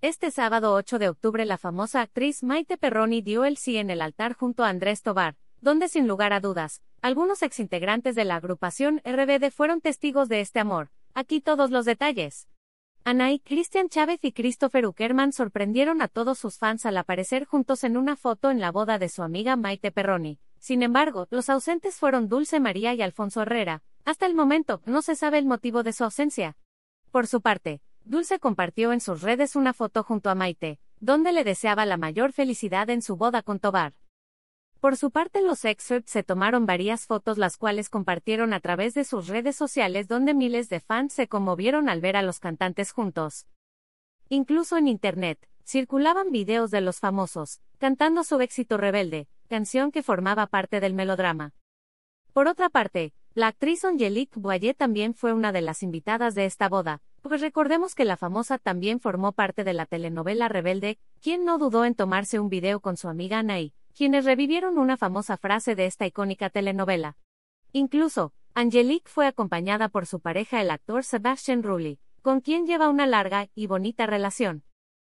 Este sábado 8 de octubre la famosa actriz Maite Perroni dio el sí en el altar junto a Andrés Tobar, donde sin lugar a dudas, algunos exintegrantes de la agrupación RBD fueron testigos de este amor. Aquí todos los detalles. Anaí, Cristian Chávez y Christopher Uckerman sorprendieron a todos sus fans al aparecer juntos en una foto en la boda de su amiga Maite Perroni. Sin embargo, los ausentes fueron Dulce María y Alfonso Herrera. Hasta el momento, no se sabe el motivo de su ausencia. Por su parte, Dulce compartió en sus redes una foto junto a Maite, donde le deseaba la mayor felicidad en su boda con Tobar. Por su parte, los excerpts se tomaron varias fotos las cuales compartieron a través de sus redes sociales donde miles de fans se conmovieron al ver a los cantantes juntos. Incluso en Internet, circulaban videos de los famosos, cantando su éxito rebelde, canción que formaba parte del melodrama. Por otra parte, la actriz Angelique Boyer también fue una de las invitadas de esta boda, pues recordemos que la famosa también formó parte de la telenovela Rebelde, quien no dudó en tomarse un video con su amiga Anaí, quienes revivieron una famosa frase de esta icónica telenovela. Incluso, Angelique fue acompañada por su pareja el actor Sebastian Rulli, con quien lleva una larga y bonita relación.